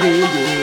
orelha.